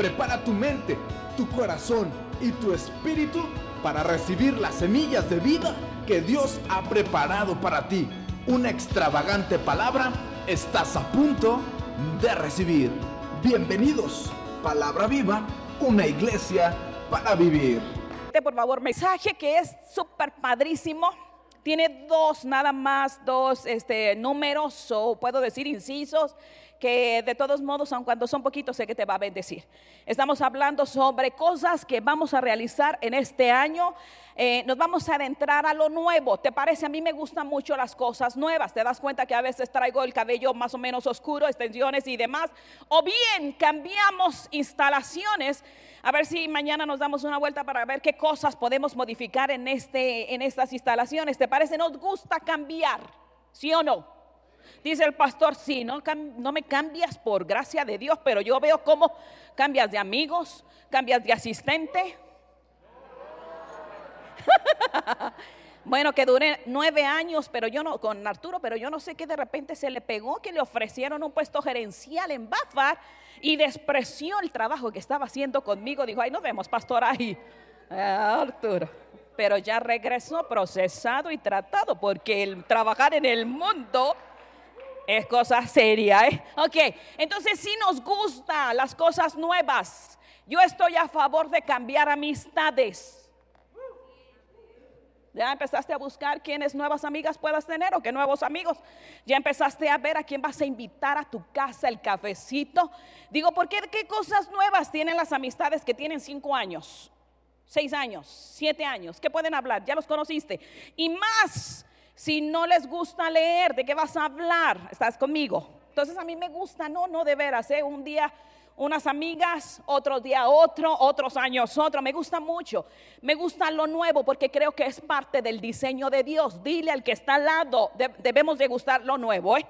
Prepara tu mente, tu corazón y tu espíritu para recibir las semillas de vida que Dios ha preparado para ti. Una extravagante palabra estás a punto de recibir. Bienvenidos, Palabra Viva, una iglesia para vivir. Por favor, mensaje que es súper padrísimo. Tiene dos, nada más, dos este, números o puedo decir incisos que de todos modos, aun cuando son poquitos, sé que te va a bendecir. Estamos hablando sobre cosas que vamos a realizar en este año. Eh, nos vamos a adentrar a lo nuevo. ¿Te parece? A mí me gustan mucho las cosas nuevas. ¿Te das cuenta que a veces traigo el cabello más o menos oscuro, extensiones y demás? O bien cambiamos instalaciones. A ver si mañana nos damos una vuelta para ver qué cosas podemos modificar en, este, en estas instalaciones. ¿Te parece? Nos gusta cambiar, ¿sí o no? Dice el pastor, sí, no, no me cambias por gracia de Dios, pero yo veo cómo cambias de amigos, cambias de asistente. bueno, que dure nueve años, pero yo no, con Arturo, pero yo no sé qué de repente se le pegó, que le ofrecieron un puesto gerencial en Bafar y despreció el trabajo que estaba haciendo conmigo. Dijo, ay, nos vemos, pastor, ahí. Arturo. Pero ya regresó procesado y tratado, porque el trabajar en el mundo es cosa seria, ¿eh? Ok, entonces si nos gustan las cosas nuevas. Yo estoy a favor de cambiar amistades. Ya empezaste a buscar quiénes nuevas amigas puedas tener o qué nuevos amigos. Ya empezaste a ver a quién vas a invitar a tu casa el cafecito. Digo, ¿por qué, qué cosas nuevas tienen las amistades que tienen cinco años, seis años, siete años? ¿Qué pueden hablar? Ya los conociste. Y más si no les gusta leer, ¿de qué vas a hablar? ¿Estás conmigo? Entonces a mí me gusta, no, no de veras, ¿eh? un día unas amigas, otro día otro, otros años otro. Me gusta mucho. Me gusta lo nuevo porque creo que es parte del diseño de Dios. Dile al que está al lado, debemos de gustar lo nuevo. ¿eh?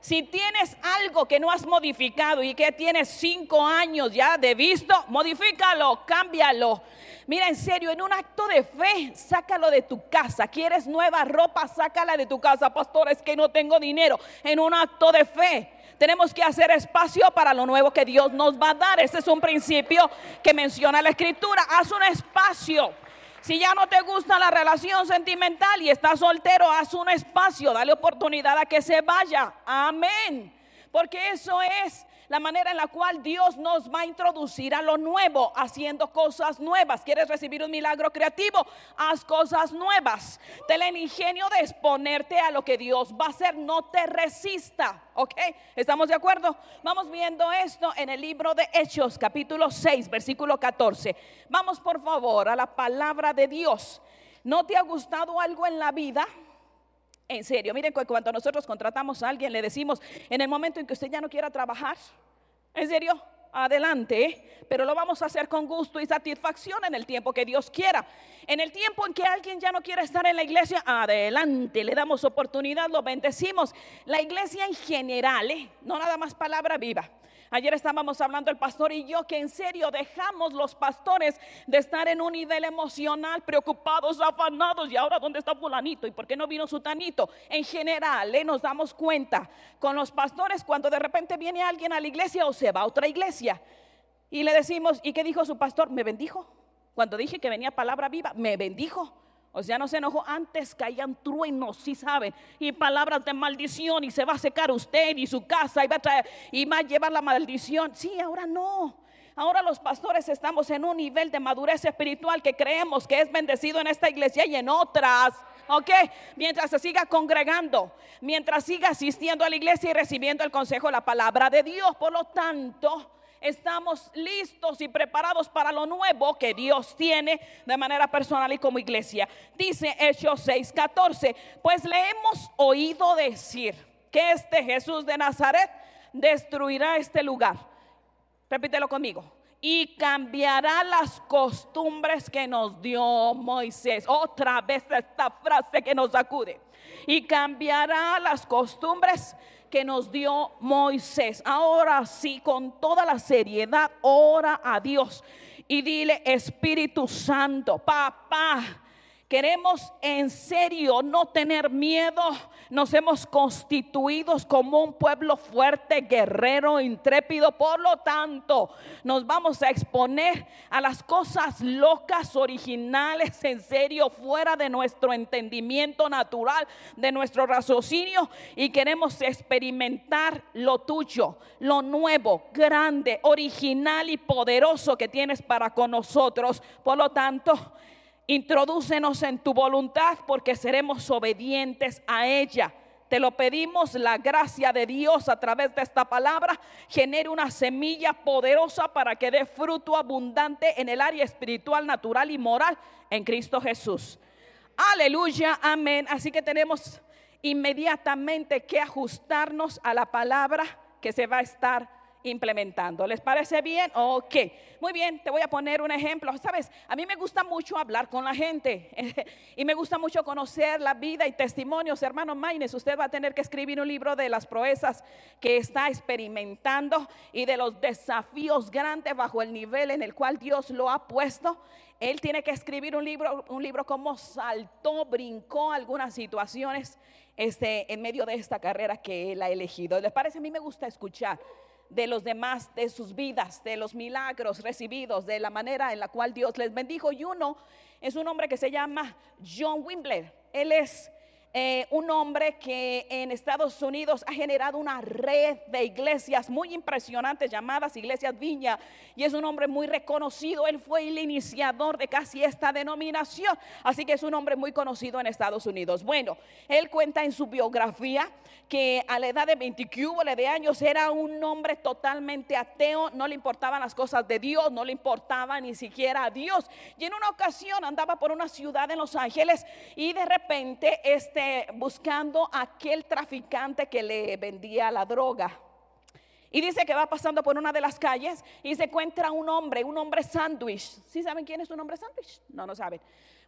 Si tienes algo que no has modificado y que tienes cinco años ya de visto, modifícalo, cámbialo. Mira, en serio, en un acto de fe, sácalo de tu casa. ¿Quieres nueva ropa? Sácala de tu casa. Pastor, es que no tengo dinero. En un acto de fe tenemos que hacer espacio para lo nuevo que Dios nos va a dar. Ese es un principio que menciona la escritura. Haz un espacio. Si ya no te gusta la relación sentimental y estás soltero, haz un espacio, dale oportunidad a que se vaya. Amén. Porque eso es la manera en la cual Dios nos va a introducir a lo nuevo, haciendo cosas nuevas. ¿Quieres recibir un milagro creativo? Haz cosas nuevas. Ten el ingenio de exponerte a lo que Dios va a hacer. No te resista. ¿Ok? ¿Estamos de acuerdo? Vamos viendo esto en el libro de Hechos, capítulo 6, versículo 14. Vamos por favor a la palabra de Dios. ¿No te ha gustado algo en la vida? En serio, miren, cuando nosotros contratamos a alguien, le decimos, en el momento en que usted ya no quiera trabajar, en serio, adelante, pero lo vamos a hacer con gusto y satisfacción en el tiempo que Dios quiera. En el tiempo en que alguien ya no quiere estar en la iglesia, adelante, le damos oportunidad, lo bendecimos. La iglesia en general, ¿eh? no nada más palabra viva. Ayer estábamos hablando el pastor y yo que en serio dejamos los pastores de estar en un nivel emocional, preocupados, afanados. Y ahora, ¿dónde está fulanito? ¿Y por qué no vino su tanito? En general, ¿eh? nos damos cuenta con los pastores cuando de repente viene alguien a la iglesia o se va a otra iglesia. Y le decimos, ¿y qué dijo su pastor? Me bendijo. Cuando dije que venía palabra viva, me bendijo. O sea, no se enojó. Antes caían truenos, si saben, y palabras de maldición, y se va a secar usted y su casa, y va a, traer, llevar la maldición. Sí, ahora no. Ahora los pastores estamos en un nivel de madurez espiritual que creemos que es bendecido en esta iglesia y en otras. ¿Ok? Mientras se siga congregando, mientras siga asistiendo a la iglesia y recibiendo el consejo, la palabra de Dios. Por lo tanto, estamos listos y preparados para lo nuevo que Dios tiene de manera personal y como iglesia. Dice Hechos 6:14, pues le hemos oído decir que este Jesús de Nazaret destruirá este lugar. Repítelo conmigo. Y cambiará las costumbres que nos dio Moisés. Otra vez esta frase que nos acude. Y cambiará las costumbres que nos dio Moisés. Ahora sí, con toda la seriedad, ora a Dios y dile, Espíritu Santo, papá, Queremos en serio no tener miedo. Nos hemos constituido como un pueblo fuerte, guerrero, intrépido. Por lo tanto, nos vamos a exponer a las cosas locas, originales, en serio, fuera de nuestro entendimiento natural, de nuestro raciocinio. Y queremos experimentar lo tuyo, lo nuevo, grande, original y poderoso que tienes para con nosotros. Por lo tanto, Introdúcenos en tu voluntad porque seremos obedientes a ella. Te lo pedimos, la gracia de Dios a través de esta palabra genere una semilla poderosa para que dé fruto abundante en el área espiritual, natural y moral en Cristo Jesús. Aleluya, amén. Así que tenemos inmediatamente que ajustarnos a la palabra que se va a estar implementando. ¿Les parece bien? Ok. Muy bien, te voy a poner un ejemplo. Sabes, a mí me gusta mucho hablar con la gente y me gusta mucho conocer la vida y testimonios. Hermano Maines, usted va a tener que escribir un libro de las proezas que está experimentando y de los desafíos grandes bajo el nivel en el cual Dios lo ha puesto. Él tiene que escribir un libro, un libro como saltó, brincó algunas situaciones este, en medio de esta carrera que él ha elegido. ¿Les parece? A mí me gusta escuchar de los demás, de sus vidas, de los milagros recibidos, de la manera en la cual Dios les bendijo. Y uno es un hombre que se llama John Wimbler. Él es eh, un hombre que en Estados Unidos ha generado una red de iglesias muy impresionantes llamadas Iglesias Viña y es un hombre muy reconocido. Él fue el iniciador de casi esta denominación, así que es un hombre muy conocido en Estados Unidos. Bueno, él cuenta en su biografía que a la edad de 20 de años era un hombre totalmente ateo, no le importaban las cosas de Dios, no le importaba ni siquiera a Dios. Y en una ocasión andaba por una ciudad en Los Ángeles y de repente este este, buscando a aquel traficante que le vendía la droga. Y dice que va pasando por una de las calles y se encuentra un hombre, un hombre sándwich. ¿Sí saben quién es un hombre sándwich? No, no saben.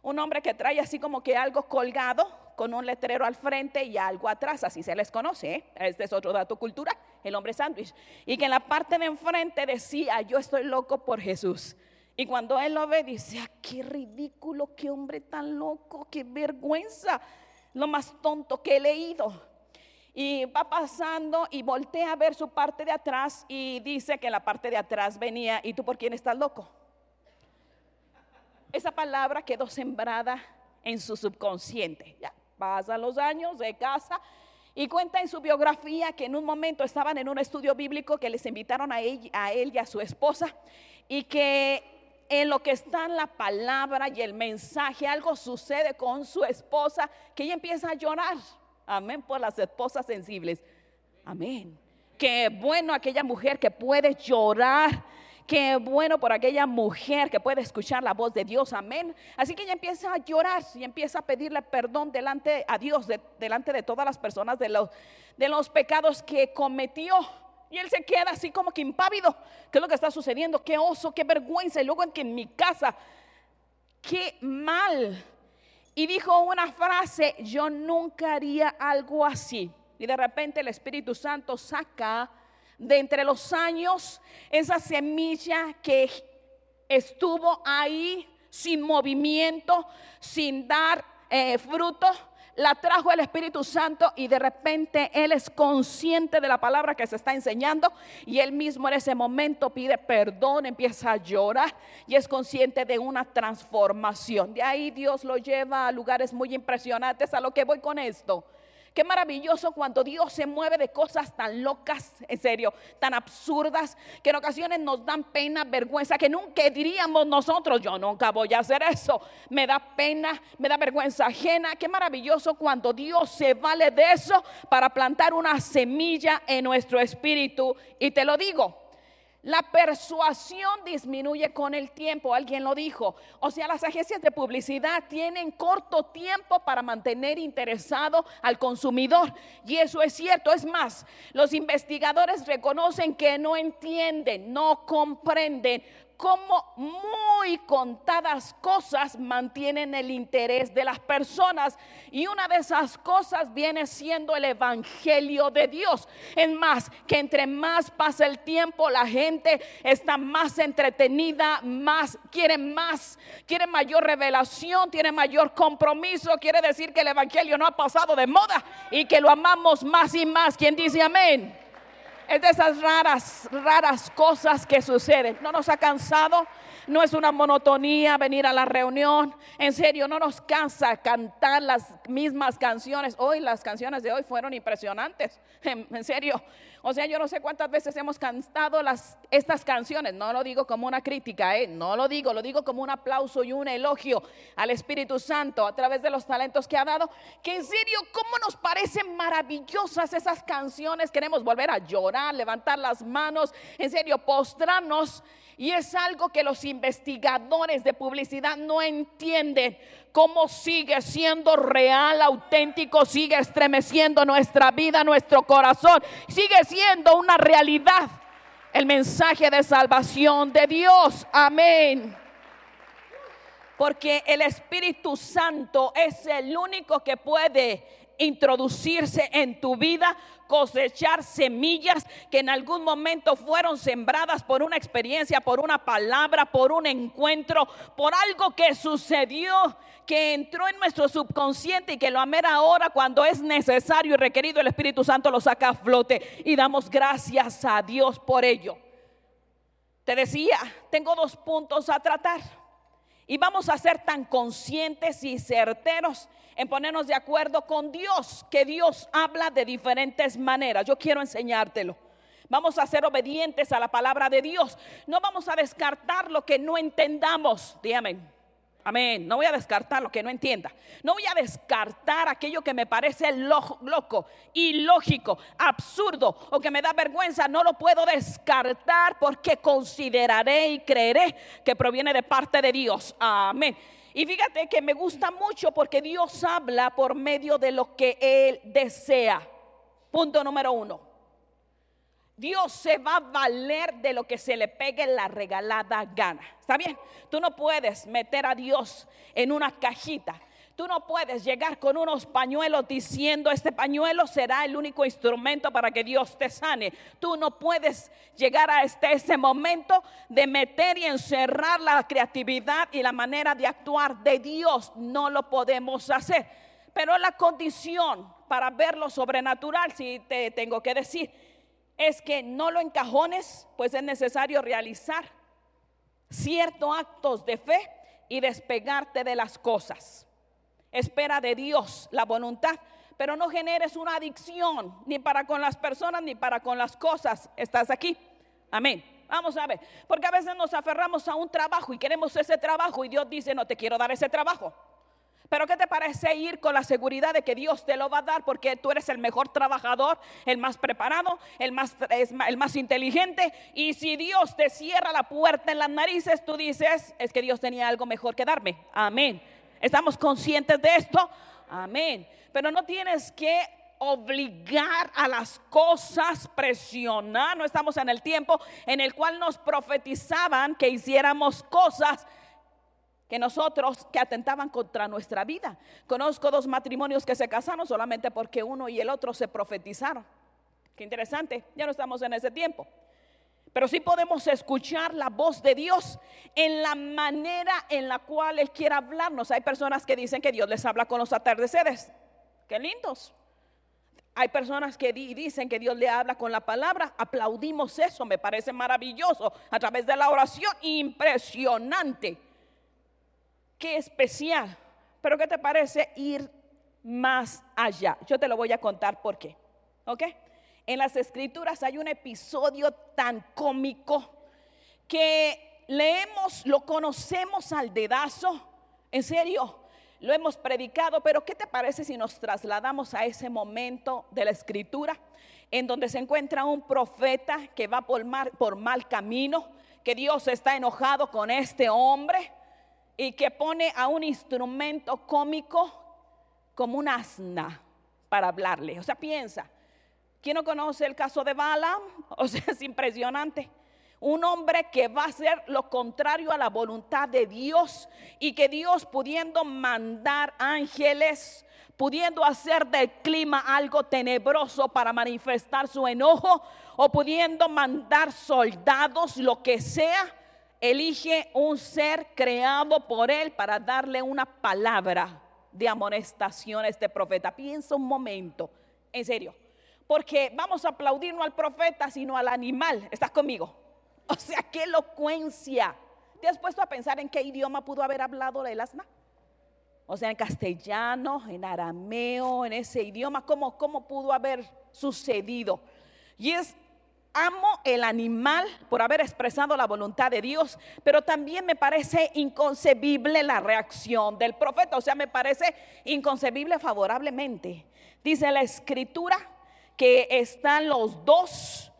Un hombre que trae así como que algo colgado con un letrero al frente y algo atrás, así se les conoce. ¿eh? Este es otro dato cultural, el hombre sándwich. Y que en la parte de enfrente decía, yo estoy loco por Jesús. Y cuando él lo ve, dice, ah, qué ridículo, qué hombre tan loco, qué vergüenza lo más tonto que he leído. Y va pasando y voltea a ver su parte de atrás y dice que la parte de atrás venía, ¿y tú por quién estás loco? Esa palabra quedó sembrada en su subconsciente. Ya pasan los años de casa y cuenta en su biografía que en un momento estaban en un estudio bíblico que les invitaron a él, a él y a su esposa y que en lo que está la palabra y el mensaje, algo sucede con su esposa que ella empieza a llorar. Amén por las esposas sensibles. Amén. Qué bueno aquella mujer que puede llorar. Qué bueno por aquella mujer que puede escuchar la voz de Dios. Amén. Así que ella empieza a llorar y empieza a pedirle perdón delante a Dios, delante de todas las personas de los, de los pecados que cometió. Y él se queda así como que impávido. ¿Qué es lo que está sucediendo? Qué oso, qué vergüenza. Y luego en que en mi casa, qué mal. Y dijo una frase, yo nunca haría algo así. Y de repente el Espíritu Santo saca de entre los años esa semilla que estuvo ahí sin movimiento, sin dar eh, fruto la trajo el Espíritu Santo y de repente Él es consciente de la palabra que se está enseñando y Él mismo en ese momento pide perdón, empieza a llorar y es consciente de una transformación. De ahí Dios lo lleva a lugares muy impresionantes. A lo que voy con esto Qué maravilloso cuando Dios se mueve de cosas tan locas, en serio, tan absurdas, que en ocasiones nos dan pena, vergüenza, que nunca diríamos nosotros, yo nunca voy a hacer eso. Me da pena, me da vergüenza ajena. Qué maravilloso cuando Dios se vale de eso para plantar una semilla en nuestro espíritu. Y te lo digo, la persuasión disminuye con el tiempo, alguien lo dijo. O sea, las agencias de publicidad tienen corto tiempo para mantener interesado al consumidor. Y eso es cierto. Es más, los investigadores reconocen que no entienden, no comprenden cómo muy contadas cosas mantienen el interés de las personas. Y una de esas cosas viene siendo el Evangelio de Dios. Es más, que entre más pasa el tiempo, la gente está más entretenida, más, quiere más, quiere mayor revelación, tiene mayor compromiso. Quiere decir que el Evangelio no ha pasado de moda y que lo amamos más y más. ¿Quién dice amén? Es de esas raras, raras cosas que suceden. No nos ha cansado no es una monotonía venir a la reunión. En serio, no nos cansa cantar las mismas canciones. Hoy las canciones de hoy fueron impresionantes. En, serio. O sea, yo no sé cuántas veces hemos cantado las, estas canciones. No lo digo como una crítica, ¿eh? no lo digo, lo digo como un aplauso y un elogio al Espíritu Santo a través de los talentos que ha dado. Que en serio, ¿cómo nos parecen maravillosas esas canciones? Queremos volver a llorar, levantar las manos, en serio, postrarnos y es algo que los investigadores de publicidad no entienden. Cómo sigue siendo real, auténtico, sigue estremeciendo nuestra vida, nuestro corazón. Sigue siendo una realidad el mensaje de salvación de Dios. Amén. Porque el Espíritu Santo es el único que puede introducirse en tu vida, cosechar semillas que en algún momento fueron sembradas por una experiencia, por una palabra, por un encuentro, por algo que sucedió, que entró en nuestro subconsciente y que lo a mera hora cuando es necesario y requerido el Espíritu Santo lo saca a flote y damos gracias a Dios por ello. Te decía, tengo dos puntos a tratar. Y vamos a ser tan conscientes y certeros en ponernos de acuerdo con Dios, que Dios habla de diferentes maneras. Yo quiero enseñártelo. Vamos a ser obedientes a la palabra de Dios. No vamos a descartar lo que no entendamos. Dígame. Amén. No voy a descartar lo que no entienda. No voy a descartar aquello que me parece loco, ilógico, absurdo o que me da vergüenza. No lo puedo descartar porque consideraré y creeré que proviene de parte de Dios. Amén. Y fíjate que me gusta mucho porque Dios habla por medio de lo que Él desea. Punto número uno. Dios se va a valer de lo que se le pegue la regalada gana. ¿Está bien? Tú no puedes meter a Dios en una cajita. Tú no puedes llegar con unos pañuelos diciendo este pañuelo será el único instrumento para que Dios te sane. Tú no puedes llegar a este ese momento de meter y encerrar la creatividad y la manera de actuar de Dios. No lo podemos hacer. Pero la condición para ver lo sobrenatural, si te tengo que decir, es que no lo encajones, pues es necesario realizar ciertos actos de fe y despegarte de las cosas. Espera de Dios la voluntad, pero no generes una adicción ni para con las personas ni para con las cosas. ¿Estás aquí? Amén. Vamos a ver, porque a veces nos aferramos a un trabajo y queremos ese trabajo y Dios dice, no te quiero dar ese trabajo. Pero ¿qué te parece ir con la seguridad de que Dios te lo va a dar porque tú eres el mejor trabajador, el más preparado, el más, el más inteligente? Y si Dios te cierra la puerta en las narices, tú dices, es que Dios tenía algo mejor que darme. Amén. ¿Estamos conscientes de esto? Amén. Pero no tienes que obligar a las cosas, presionar. No estamos en el tiempo en el cual nos profetizaban que hiciéramos cosas que nosotros que atentaban contra nuestra vida. Conozco dos matrimonios que se casaron solamente porque uno y el otro se profetizaron. Qué interesante, ya no estamos en ese tiempo. Pero sí podemos escuchar la voz de Dios en la manera en la cual Él quiere hablarnos. Hay personas que dicen que Dios les habla con los atardeceres. Qué lindos. Hay personas que dicen que Dios le habla con la palabra. Aplaudimos eso, me parece maravilloso. A través de la oración, impresionante qué especial. Pero ¿qué te parece ir más allá? Yo te lo voy a contar por qué. ¿Ok? En las escrituras hay un episodio tan cómico que leemos, lo conocemos al dedazo. En serio, lo hemos predicado, pero ¿qué te parece si nos trasladamos a ese momento de la escritura en donde se encuentra un profeta que va por mal, por mal camino, que Dios está enojado con este hombre? Y que pone a un instrumento cómico como un asna para hablarle. O sea, piensa, ¿quién no conoce el caso de Balaam? O sea, es impresionante. un hombre que va a hacer lo contrario a la voluntad de Dios y que Dios pudiendo mandar ángeles, pudiendo hacer del clima algo tenebroso para manifestar su enojo o pudiendo mandar soldados, lo que sea, elige un ser creado por él para darle una palabra de amonestación a este profeta. Piensa un momento, en serio, porque vamos a aplaudir no al profeta, sino al animal. ¿Estás conmigo? O sea, qué elocuencia. ¿Te has puesto a pensar en qué idioma pudo haber hablado el asna? O sea, en castellano, en arameo, en ese idioma, ¿cómo, cómo pudo haber sucedido? Y es, amo el animal por haber expresado la voluntad de Dios, pero también me parece inconcebible la reacción del profeta, o sea, me parece inconcebible favorablemente. Dice la escritura que están los dos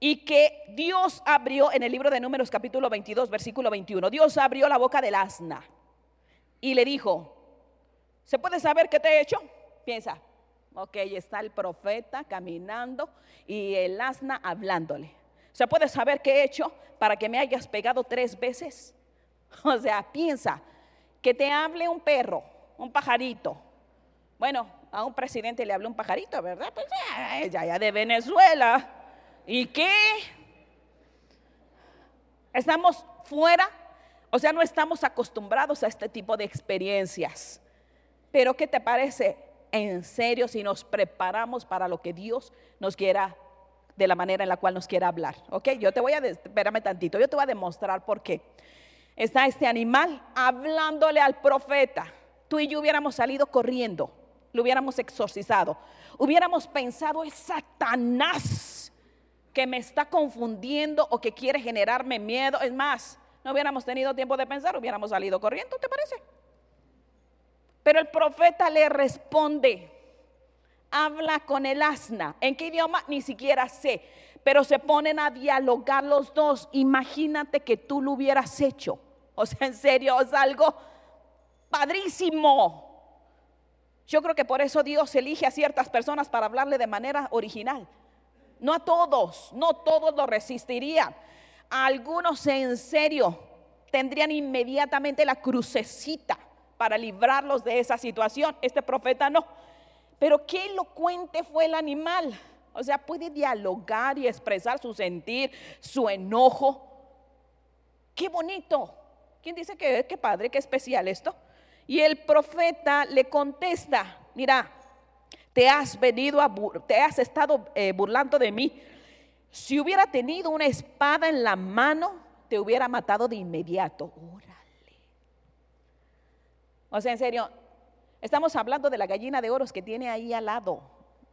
y que Dios abrió en el libro de Números capítulo 22, versículo 21. Dios abrió la boca del asna y le dijo, ¿se puede saber qué te he hecho? Piensa, ok, está el profeta caminando y el asna hablándole. ¿Se puede saber qué he hecho para que me hayas pegado tres veces? O sea, piensa, que te hable un perro, un pajarito. Bueno, a un presidente le habló un pajarito, ¿verdad? Pues ya, ya de Venezuela. ¿Y qué? Estamos fuera, o sea, no estamos acostumbrados a este tipo de experiencias. Pero ¿qué te parece en serio si nos preparamos para lo que Dios nos quiera, de la manera en la cual nos quiera hablar? ¿Ok? Yo te voy a, espérame tantito, yo te voy a demostrar por qué. Está este animal hablándole al profeta. Tú y yo hubiéramos salido corriendo, lo hubiéramos exorcizado. Hubiéramos pensado, es Satanás que me está confundiendo o que quiere generarme miedo. Es más, no hubiéramos tenido tiempo de pensar, hubiéramos salido corriendo, ¿te parece? Pero el profeta le responde, habla con el asna. ¿En qué idioma? Ni siquiera sé. Pero se ponen a dialogar los dos. Imagínate que tú lo hubieras hecho. O sea, en serio, es algo padrísimo. Yo creo que por eso Dios elige a ciertas personas para hablarle de manera original. No a todos, no todos lo resistirían. A algunos en serio tendrían inmediatamente la crucecita para librarlos de esa situación. Este profeta no. Pero qué elocuente fue el animal. O sea, puede dialogar y expresar su sentir, su enojo. Qué bonito. ¿Quién dice que qué padre, qué especial esto? Y el profeta le contesta, mira, te has venido a te has estado eh, burlando de mí. Si hubiera tenido una espada en la mano, te hubiera matado de inmediato. O sea, en serio, estamos hablando de la gallina de oros que tiene ahí al lado.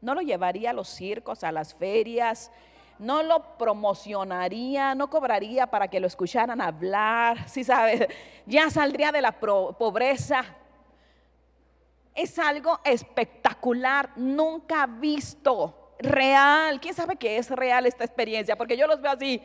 No lo llevaría a los circos, a las ferias, no lo promocionaría, no cobraría para que lo escucharan hablar, si sabes, ya saldría de la pobreza, es algo espectacular, nunca visto, real. ¿Quién sabe qué es real esta experiencia? Porque yo los veo así.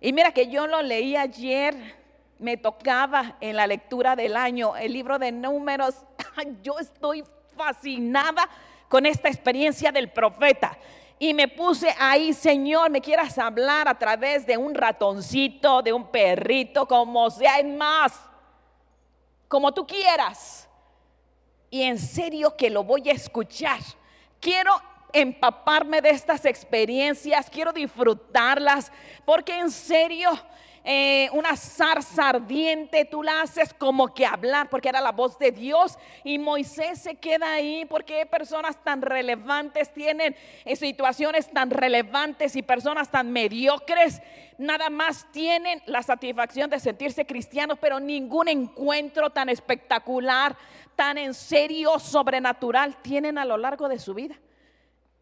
Y mira que yo lo leí ayer, me tocaba en la lectura del año, el libro de números. Yo estoy fascinada con esta experiencia del profeta. Y me puse ahí, Señor, me quieras hablar a través de un ratoncito, de un perrito, como sea, en más, como tú quieras y en serio que lo voy a escuchar. Quiero empaparme de estas experiencias, quiero disfrutarlas, porque en serio eh, una zarza ardiente, tú la haces como que hablar, porque era la voz de Dios. Y Moisés se queda ahí porque personas tan relevantes tienen en situaciones tan relevantes y personas tan mediocres. Nada más tienen la satisfacción de sentirse cristianos, pero ningún encuentro tan espectacular, tan en serio, sobrenatural tienen a lo largo de su vida.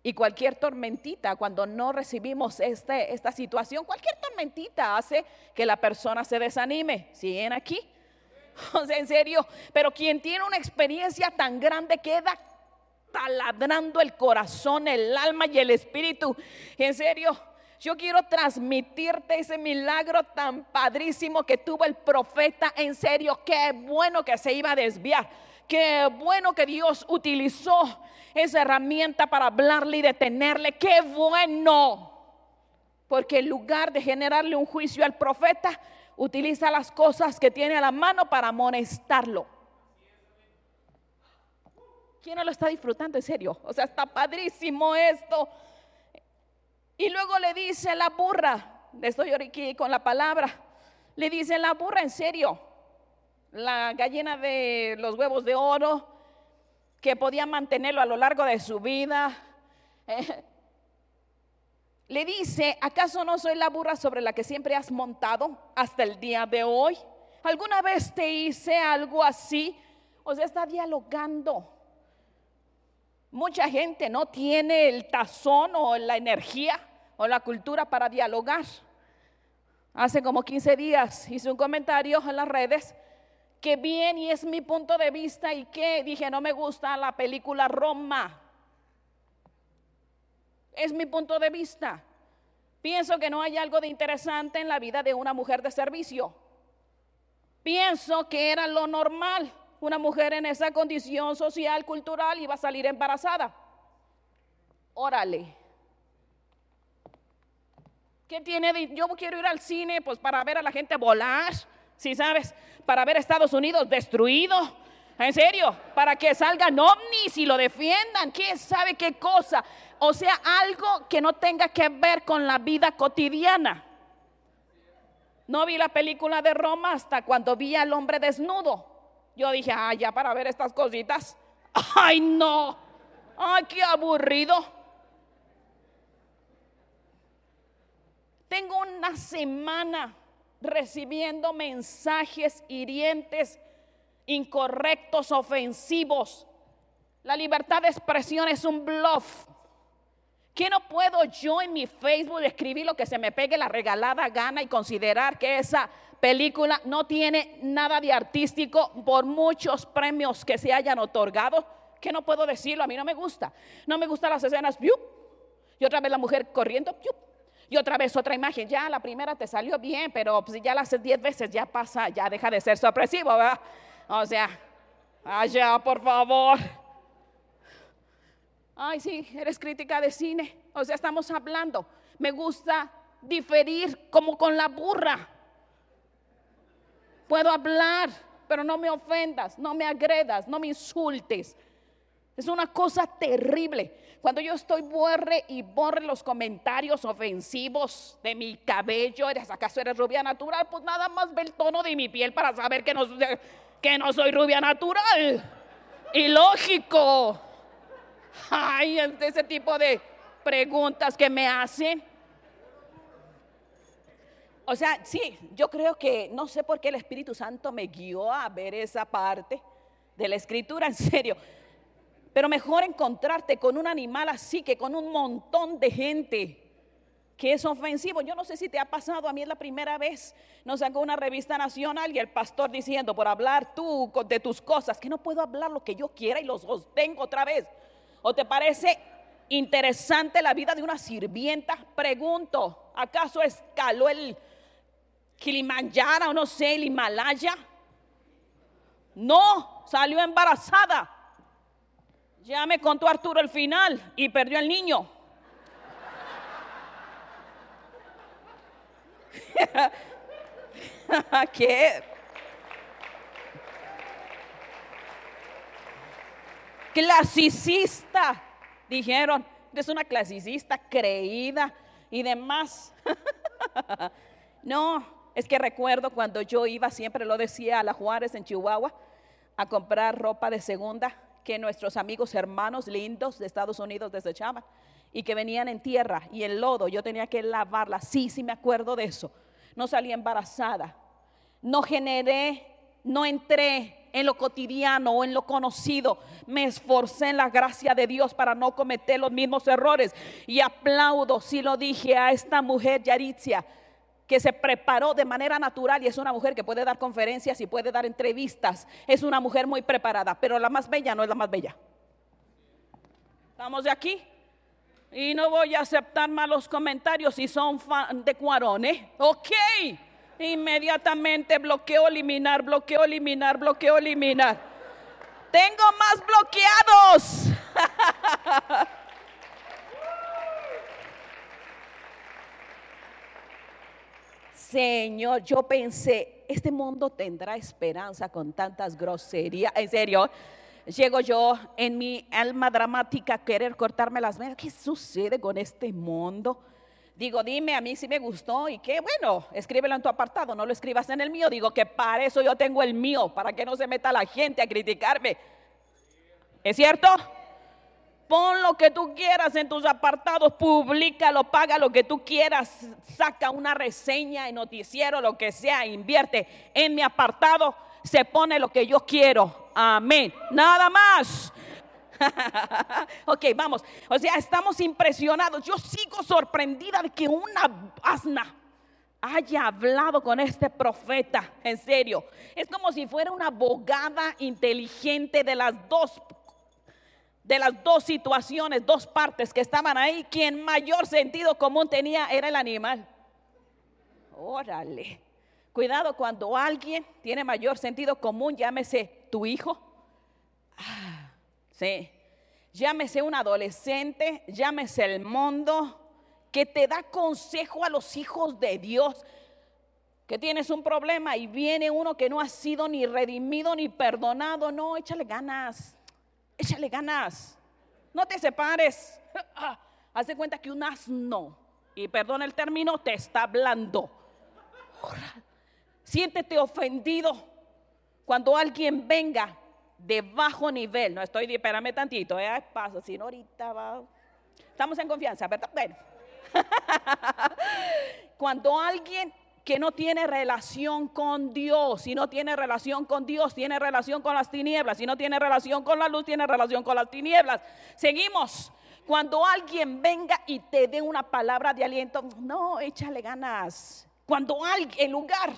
Y cualquier tormentita, cuando no recibimos este, esta situación, cualquier tormentita hace que la persona se desanime. ¿Siguen aquí? O sea, en serio, pero quien tiene una experiencia tan grande queda taladrando el corazón, el alma y el espíritu. En serio, yo quiero transmitirte ese milagro tan padrísimo que tuvo el profeta. En serio, qué bueno que se iba a desviar. Qué bueno que Dios utilizó esa herramienta para hablarle y detenerle. Qué bueno. Porque en lugar de generarle un juicio al profeta, utiliza las cosas que tiene a la mano para amonestarlo. ¿Quién no lo está disfrutando en serio? O sea, está padrísimo esto. Y luego le dice la burra, estoy aquí con la palabra, le dice la burra en serio, la gallina de los huevos de oro, que podía mantenerlo a lo largo de su vida. le dice, ¿acaso no soy la burra sobre la que siempre has montado hasta el día de hoy? ¿Alguna vez te hice algo así? O sea, está dialogando. Mucha gente no tiene el tazón o la energía o la cultura para dialogar. Hace como 15 días hice un comentario en las redes que bien y es mi punto de vista y que dije no me gusta la película Roma. Es mi punto de vista. Pienso que no hay algo de interesante en la vida de una mujer de servicio. Pienso que era lo normal. Una mujer en esa condición social, cultural, iba a salir embarazada. Órale. ¿Qué tiene yo quiero ir al cine pues para ver a la gente volar, si sabes, para ver Estados Unidos destruido. En serio, para que salgan ovnis y lo defiendan, quién sabe qué cosa. O sea, algo que no tenga que ver con la vida cotidiana. No vi la película de Roma hasta cuando vi al hombre desnudo. Yo dije, ah, ya para ver estas cositas. Ay, no. Ay, qué aburrido. Tengo una semana recibiendo mensajes hirientes, incorrectos, ofensivos. La libertad de expresión es un bluff. ¿Qué no puedo yo en mi Facebook escribir lo que se me pegue la regalada gana y considerar que esa película no tiene nada de artístico por muchos premios que se hayan otorgado? ¿Qué no puedo decirlo? A mí no me gusta. No me gustan las escenas. Y otra vez la mujer corriendo. Y otra vez otra imagen, ya la primera te salió bien, pero pues ya la haces diez veces, ya pasa, ya deja de ser sorpresivo, ¿verdad? O sea, allá, por favor. Ay, sí, eres crítica de cine. O sea, estamos hablando. Me gusta diferir como con la burra. Puedo hablar, pero no me ofendas, no me agredas, no me insultes. Es una cosa terrible. Cuando yo estoy borre y borre los comentarios ofensivos de mi cabello, ¿eres acaso eres rubia natural? Pues nada más ve el tono de mi piel para saber que no, que no soy rubia natural. Y lógico. Ay, ese tipo de preguntas que me hacen. O sea, sí, yo creo que no sé por qué el Espíritu Santo me guió a ver esa parte de la escritura, en serio. Pero mejor encontrarte con un animal así que con un montón de gente que es ofensivo. Yo no sé si te ha pasado, a mí es la primera vez, nos sacó una revista nacional y el pastor diciendo, por hablar tú de tus cosas, que no puedo hablar lo que yo quiera y los sostengo otra vez. ¿O te parece interesante la vida de una sirvienta? Pregunto, ¿acaso escaló el Kilimanjaro o no sé, el Himalaya? No, salió embarazada. Ya me contó Arturo el final y perdió el niño. ¿Qué? Clasicista, dijeron. Es una clasicista creída y demás. no, es que recuerdo cuando yo iba, siempre lo decía, a la Juárez en Chihuahua, a comprar ropa de segunda que nuestros amigos hermanos lindos de Estados Unidos desechaban y que venían en tierra y en lodo. Yo tenía que lavarla. Sí, sí me acuerdo de eso. No salí embarazada. No generé, no entré en lo cotidiano o en lo conocido. Me esforcé en la gracia de Dios para no cometer los mismos errores. Y aplaudo, si lo dije, a esta mujer Yaritzia que se preparó de manera natural y es una mujer que puede dar conferencias y puede dar entrevistas. Es una mujer muy preparada, pero la más bella no es la más bella. ¿Estamos de aquí? Y no voy a aceptar malos comentarios si son fan de Cuarón, ¿eh? Ok. Inmediatamente bloqueo, eliminar, bloqueo, eliminar, bloqueo, eliminar. Tengo más bloqueados. Señor, yo pensé, este mundo tendrá esperanza con tantas groserías. En serio, llego yo en mi alma dramática a querer cortarme las venas. ¿Qué sucede con este mundo? Digo, dime, a mí sí me gustó y qué bueno, escríbelo en tu apartado, no lo escribas en el mío. Digo que para eso yo tengo el mío, para que no se meta la gente a criticarme. ¿Es cierto? Pon lo que tú quieras en tus apartados, públicalo, paga lo que tú quieras, saca una reseña en noticiero, lo que sea, invierte en mi apartado, se pone lo que yo quiero. Amén. Nada más. ok, vamos. O sea, estamos impresionados. Yo sigo sorprendida de que una asna haya hablado con este profeta. En serio. Es como si fuera una abogada inteligente de las dos de las dos situaciones, dos partes que estaban ahí, quien mayor sentido común tenía era el animal. Órale. Cuidado cuando alguien tiene mayor sentido común, llámese tu hijo. Ah Sí. Llámese un adolescente, llámese el mundo, que te da consejo a los hijos de Dios. Que tienes un problema y viene uno que no ha sido ni redimido ni perdonado. No, échale ganas. Échale ganas. No te separes. Haz de cuenta que un asno, y perdona el término, te está hablando. Siéntete ofendido cuando alguien venga de bajo nivel, no estoy, espérame tantito, eh, paso, si no ahorita va. Estamos en confianza, ¿verdad? Bueno. Cuando alguien que no tiene relación con Dios, si no tiene relación con Dios, tiene relación con las tinieblas, si no tiene relación con la luz, tiene relación con las tinieblas. Seguimos. Cuando alguien venga y te dé una palabra de aliento, no, échale ganas. Cuando alguien, en lugar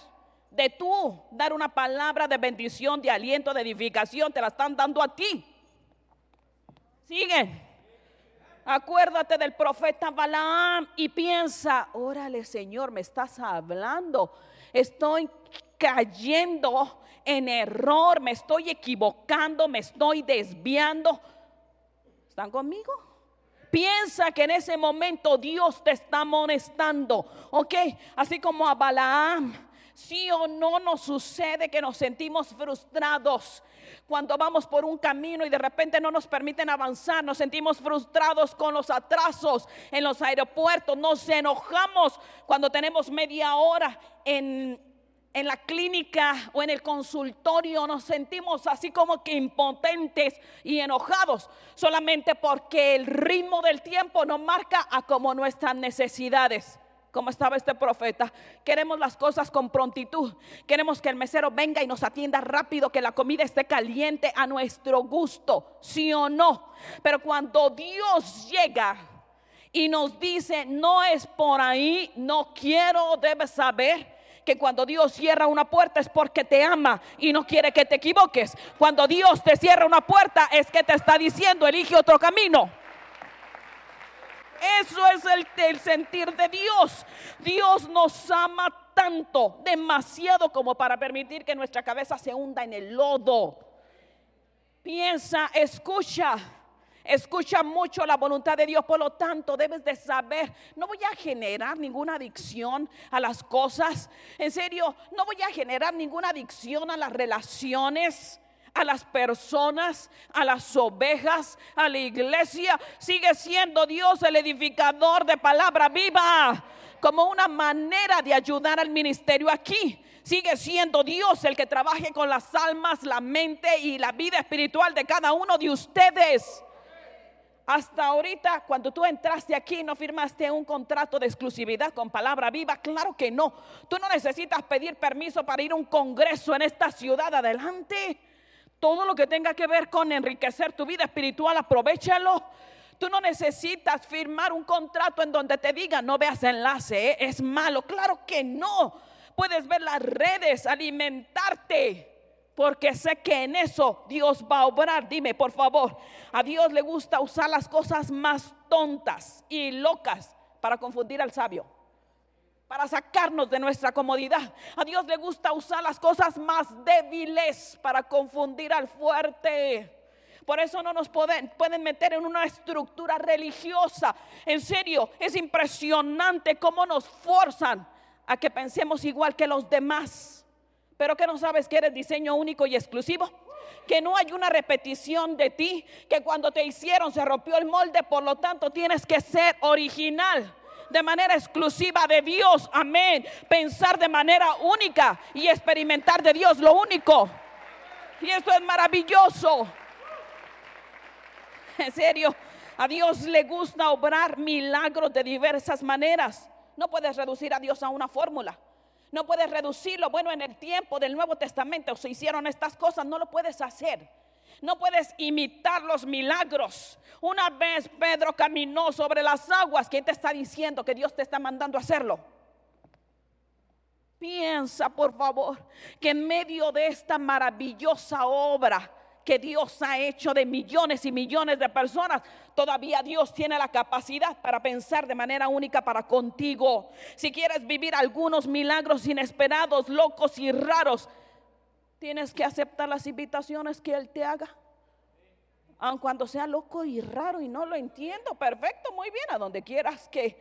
de tú dar una palabra de bendición, de aliento, de edificación, te la están dando a ti. Siguen. Acuérdate del profeta Balaam y piensa, órale Señor, me estás hablando. Estoy cayendo en error, me estoy equivocando, me estoy desviando. ¿Están conmigo? Piensa que en ese momento Dios te está amonestando, ¿ok? Así como a Balaam Sí o no nos sucede que nos sentimos frustrados cuando vamos por un camino y de repente no nos permiten avanzar, nos sentimos frustrados con los atrasos en los aeropuertos, nos enojamos cuando tenemos media hora en, en la clínica o en el consultorio, nos sentimos así como que impotentes y enojados solamente porque el ritmo del tiempo nos marca a como nuestras necesidades como estaba este profeta. Queremos las cosas con prontitud. Queremos que el mesero venga y nos atienda rápido, que la comida esté caliente a nuestro gusto, sí o no. Pero cuando Dios llega y nos dice, no es por ahí, no quiero, debes saber que cuando Dios cierra una puerta es porque te ama y no quiere que te equivoques. Cuando Dios te cierra una puerta es que te está diciendo, elige otro camino. Eso es el, sentir de Dios. Dios nos ama tanto, demasiado como para permitir que nuestra cabeza se hunda en el lodo. Piensa, escucha. Escucha mucho la voluntad de Dios, por lo tanto debes de saber, no voy a generar ninguna adicción a las cosas, en serio, no voy a generar ninguna adicción a las relaciones, a las personas, a las ovejas, a la iglesia. Sigue siendo Dios el edificador de palabra viva como una manera de ayudar al ministerio aquí. Sigue siendo Dios el que trabaje con las almas, la mente y la vida espiritual de cada uno de ustedes. Hasta ahorita, cuando tú entraste aquí, no firmaste un contrato de exclusividad con palabra viva. Claro que no. Tú no necesitas pedir permiso para ir a un congreso en esta ciudad adelante. Todo lo que tenga que ver con enriquecer tu vida espiritual, aprovechalo. Tú no necesitas firmar un contrato en donde te diga no veas enlace, ¿eh? es malo. Claro que no. Puedes ver las redes, alimentarte. Porque sé que en eso Dios va a obrar. Dime, por favor, a Dios le gusta usar las cosas más tontas y locas para confundir al sabio para sacarnos de nuestra comodidad. A Dios le gusta usar las cosas más débiles para confundir al fuerte. Por eso no nos pueden, pueden meter en una estructura religiosa. En serio, es impresionante cómo nos forzan a que pensemos igual que los demás. Pero que no sabes que eres diseño único y exclusivo. Que no hay una repetición de ti. Que cuando te hicieron se rompió el molde. Por lo tanto tienes que ser original. De manera exclusiva de Dios. Amén. Pensar de manera única y experimentar de Dios lo único. Y esto es maravilloso. En serio, a Dios le gusta obrar milagros de diversas maneras. No puedes reducir a Dios a una fórmula. No puedes reducirlo. Bueno, en el tiempo del Nuevo Testamento se hicieron estas cosas. No lo puedes hacer. No puedes imitar los milagros. Una vez Pedro caminó sobre las aguas. ¿Quién te está diciendo que Dios te está mandando a hacerlo? Piensa, por favor, que en medio de esta maravillosa obra que Dios ha hecho de millones y millones de personas, todavía Dios tiene la capacidad para pensar de manera única para contigo. Si quieres vivir algunos milagros inesperados, locos y raros, tienes que aceptar las invitaciones que Él te haga. Aun cuando sea loco y raro y no lo entiendo, perfecto, muy bien, a donde quieras que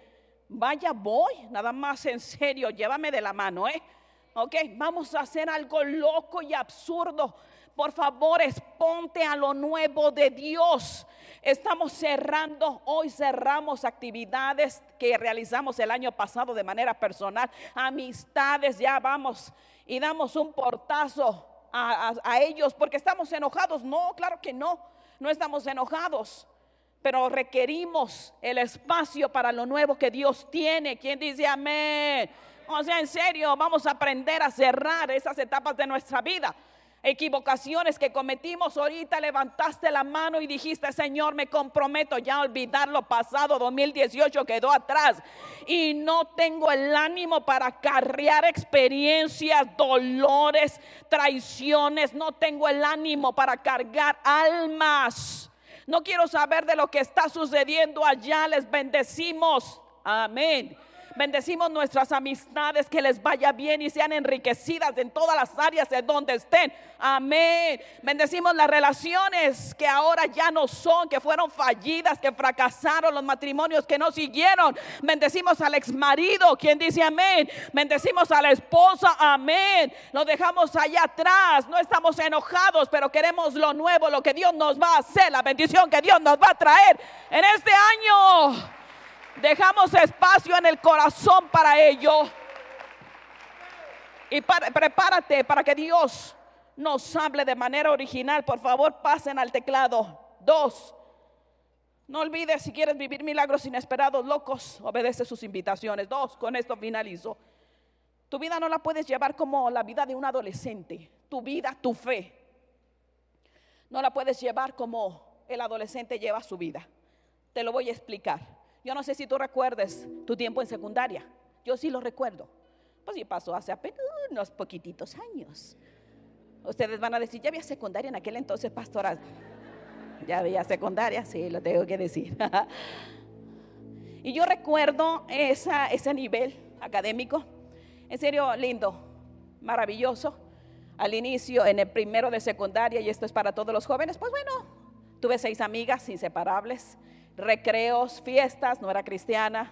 vaya, voy, nada más en serio, llévame de la mano, ¿eh? Ok, vamos a hacer algo loco y absurdo por favor, exponte a lo nuevo de Dios. Estamos cerrando, hoy cerramos actividades que realizamos el año pasado de manera personal, amistades, ya vamos y damos un portazo a, ellos porque estamos enojados. No, claro que no, no estamos enojados pero requerimos el espacio para lo nuevo que Dios tiene. ¿Quién dice amén? O sea, en serio, vamos a aprender a cerrar esas etapas de nuestra vida equivocaciones que cometimos, ahorita levantaste la mano y dijiste, Señor, me comprometo ya a olvidar lo pasado, 2018 quedó atrás. Y no tengo el ánimo para acarrear experiencias, dolores, traiciones, no tengo el ánimo para cargar almas. No quiero saber de lo que está sucediendo allá, les bendecimos. Amén. Bendecimos nuestras amistades, que les vaya bien y sean enriquecidas en todas las áreas de donde estén. Amén. Bendecimos las relaciones que ahora ya no son, que fueron fallidas, que fracasaron, los matrimonios que no siguieron. Bendecimos al ex marido, quien dice amén. Bendecimos a la esposa, amén. Lo dejamos allá atrás. No estamos enojados, pero queremos lo nuevo, lo que Dios nos va a hacer, la bendición que Dios nos va a traer en este año. Dejamos espacio en el corazón para ello. Y prepárate para que Dios nos hable de manera original. Por favor, pasen al teclado. Dos. No olvides si quieres vivir milagros inesperados, locos, obedece sus invitaciones. Dos, con esto finalizo. Tu vida no la puedes llevar como la vida de un adolescente. Tu vida, tu fe. No la puedes llevar como el adolescente lleva su vida. Te lo voy a explicar. Yo no sé si tú recuerdes tu tiempo en secundaria. Yo sí lo recuerdo. Pues sí pasó hace apenas unos poquititos años. Ustedes van a decir, ya había secundaria en aquel entonces, pastora. Ya había secundaria, sí, lo tengo que decir. y yo recuerdo esa, ese nivel académico. En serio, lindo, maravilloso. Al inicio, en el primero de secundaria, y esto es para todos los jóvenes, pues bueno, tuve seis amigas inseparables recreos, fiestas, no era cristiana.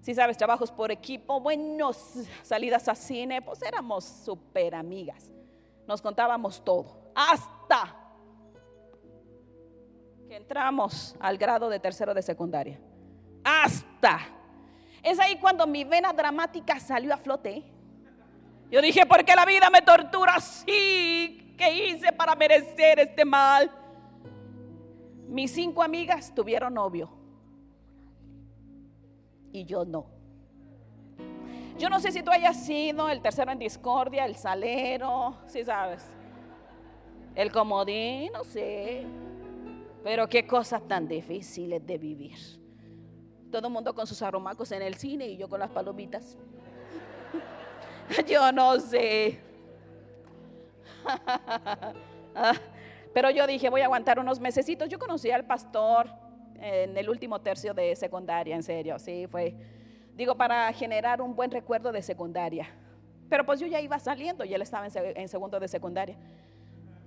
Si sabes, trabajos por equipo, buenos, salidas a cine, pues éramos súper amigas. Nos contábamos todo. Hasta que entramos al grado de tercero de secundaria. Hasta. Es ahí cuando mi vena dramática salió a flote. Yo dije, ¿por qué la vida me tortura así? ¿Qué hice para merecer este mal? Mis cinco amigas tuvieron novio y yo no. Yo no sé si tú hayas sido el tercero en discordia, el salero, si sabes. El comodín, no sé. Pero qué cosas tan difíciles de vivir. Todo el mundo con sus aromacos en el cine y yo con las palomitas. yo no sé. Pero yo dije, voy a aguantar unos mesecitos. Yo conocí al pastor en el último tercio de secundaria, en serio, sí, fue, digo, para generar un buen recuerdo de secundaria. Pero pues yo ya iba saliendo y él estaba en, segundo de secundaria.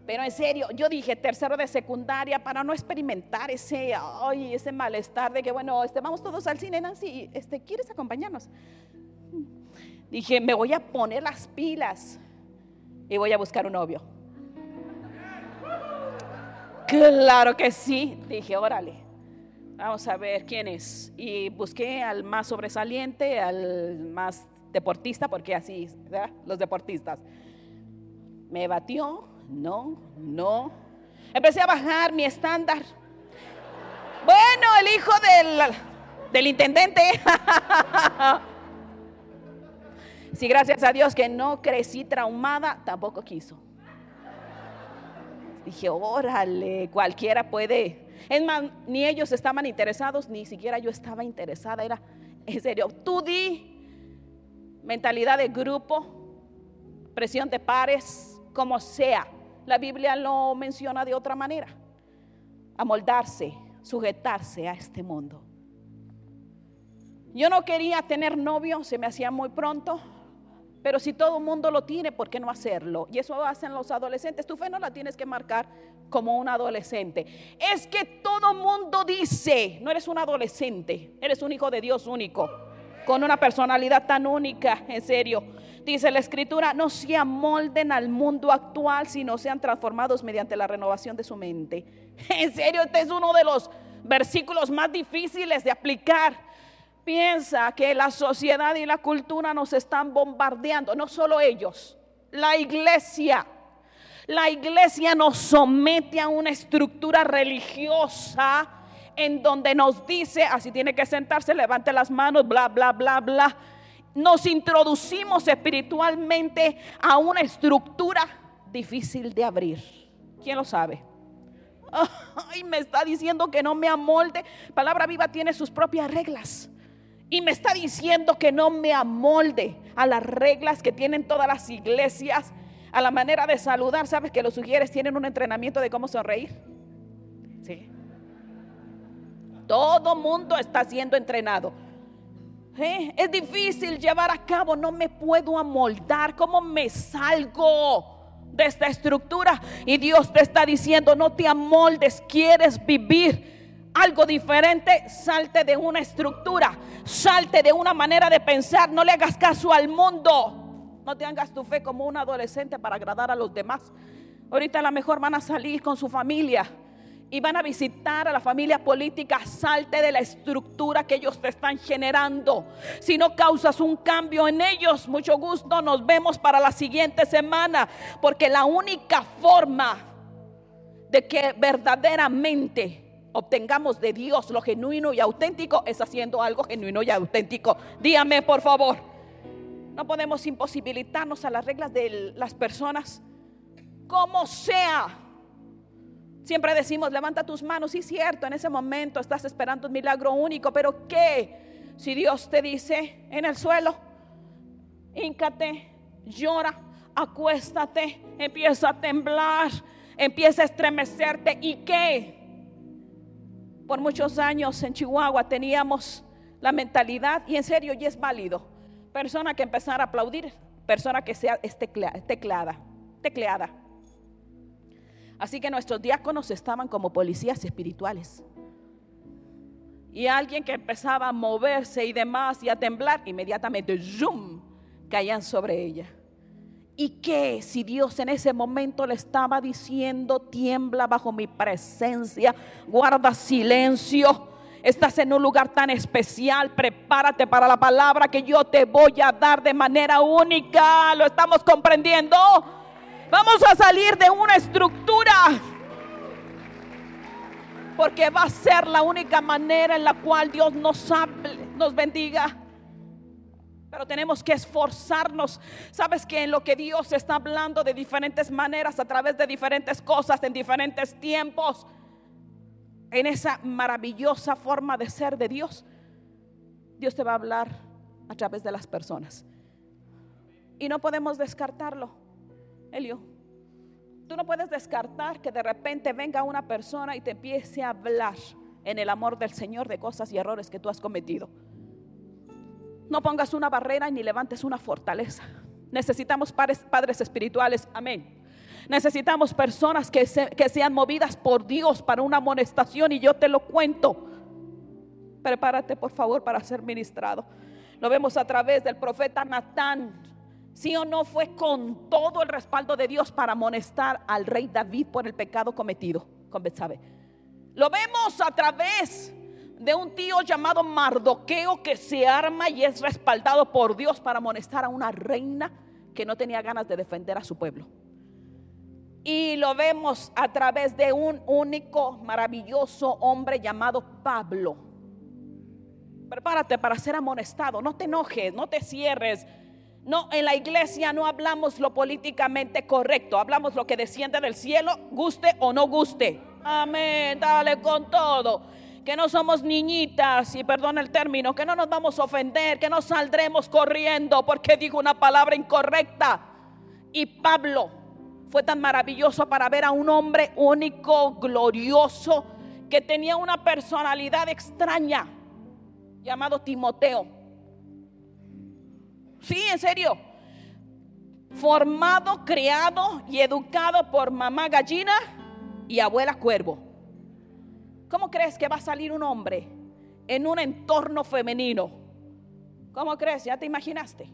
Pero en serio, yo dije tercero de secundaria para no experimentar ese, ay, ese malestar de que, bueno, este, vamos todos al cine, Nancy, este, ¿quieres acompañarnos? Dije, me voy a poner las pilas y voy a buscar un novio. Claro que sí. Dije, órale, vamos a ver quién es. Y busqué al más sobresaliente, al más deportista, porque así, ¿verdad? los deportistas. Me batió, no, no. Empecé a bajar mi estándar. Bueno, el hijo del, del intendente. Si gracias a Dios que no crecí traumada, tampoco quiso. Dije, órale, cualquiera puede. Es más, ni ellos estaban interesados, ni siquiera yo estaba interesada. Era, en serio, tú di, mentalidad de grupo, presión de pares, como sea. La Biblia lo menciona de otra manera. Amoldarse, sujetarse a este mundo. Yo no quería tener novio, se me hacía muy pronto. Pero si todo el mundo lo tiene, ¿por qué no hacerlo? Y eso hacen los adolescentes. Tu fe no la tienes que marcar como un adolescente. Es que todo el mundo dice, no eres un adolescente, eres un hijo de Dios único, con una personalidad tan única, en serio. Dice la escritura, no se amolden al mundo actual, sino sean transformados mediante la renovación de su mente. En serio, este es uno de los versículos más difíciles de aplicar piensa que la sociedad y la cultura nos están bombardeando, no solo ellos, la iglesia. La iglesia nos somete a una estructura religiosa en donde nos dice, así tiene que sentarse, levante las manos, bla, bla, bla, bla. Nos introducimos espiritualmente a una estructura difícil de abrir. ¿Quién lo sabe? Ay, me está diciendo que no me amolde. Palabra viva tiene sus propias reglas. Y me está diciendo que no me amolde a las reglas que tienen todas las iglesias, a la manera de saludar. ¿Sabes que los sugieres tienen un entrenamiento de cómo sonreír? Sí. Todo mundo está siendo entrenado. ¿Eh? Es difícil llevar a cabo, no me puedo amoldar. ¿Cómo me salgo de esta estructura? Y Dios te está diciendo, no te amoldes, quieres vivir algo diferente, salte de una estructura, salte de una manera de pensar, no le hagas caso al mundo. No te hagas tu fe como un adolescente para agradar a los demás. Ahorita a lo mejor van a salir con su familia y van a visitar a la familia política, salte de la estructura que ellos te están generando. Si no causas un cambio en ellos, mucho gusto, nos vemos para la siguiente semana, porque la única forma de que verdaderamente obtengamos de Dios lo genuino y auténtico es haciendo algo genuino y auténtico. Dígame, por favor. No podemos imposibilitarnos a las reglas de las personas, como sea. Siempre decimos, levanta tus manos. Sí, cierto, en ese momento estás esperando un milagro único, pero ¿qué? Si Dios te dice en el suelo, híncate, llora, acuéstate, empieza a temblar, empieza a estremecerte. ¿Y qué? Por muchos años en Chihuahua teníamos la mentalidad, y en serio, y es válido, persona que empezara a aplaudir, persona que sea teclada, tecleada. Así que nuestros diáconos estaban como policías espirituales. Y alguien que empezaba a moverse y demás y a temblar, inmediatamente, ¡zoom!, caían sobre ella. ¿Y qué si Dios en ese momento le estaba diciendo, tiembla bajo mi presencia, guarda silencio? Estás en un lugar tan especial, prepárate para la palabra que yo te voy a dar de manera única. ¿Lo estamos comprendiendo? Vamos a salir de una estructura. Porque va a ser la única manera en la cual Dios nos hable, nos bendiga. Pero tenemos que esforzarnos. Sabes que en lo que Dios está hablando de diferentes maneras, a través de diferentes cosas, en diferentes tiempos, en esa maravillosa forma de ser de Dios, Dios te va a hablar a través de las personas. Y no podemos descartarlo, Elio. Tú no puedes descartar que de repente venga una persona y te empiece a hablar en el amor del Señor de cosas y errores que tú has cometido. No pongas una barrera ni levantes una fortaleza. Necesitamos padres, espirituales. Amén. Necesitamos personas que, sean movidas por Dios para una amonestación y yo te lo cuento. Prepárate por favor para ser ministrado. Lo vemos a través del profeta Natán. Sí o no fue con todo el respaldo de Dios para amonestar al rey David por el pecado cometido con Betsabe. Lo vemos a través de un tío llamado Mardoqueo que se arma y es respaldado por Dios para amonestar a una reina que no tenía ganas de defender a su pueblo. Y lo vemos a través de un único maravilloso hombre llamado Pablo. Prepárate para ser amonestado, no te enojes, no te cierres. No, en la iglesia no hablamos lo políticamente correcto, hablamos lo que desciende del cielo, guste o no guste. Amén, dale con todo. Que no somos niñitas, y perdona el término, que no nos vamos a ofender, que no saldremos corriendo porque digo una palabra incorrecta. Y Pablo fue tan maravilloso para ver a un hombre único, glorioso, que tenía una personalidad extraña, llamado Timoteo. Sí, en serio. Formado, criado y educado por mamá gallina y abuela cuervo. ¿Cómo crees que va a salir un hombre en un entorno femenino? ¿Cómo crees? ¿Ya te imaginaste?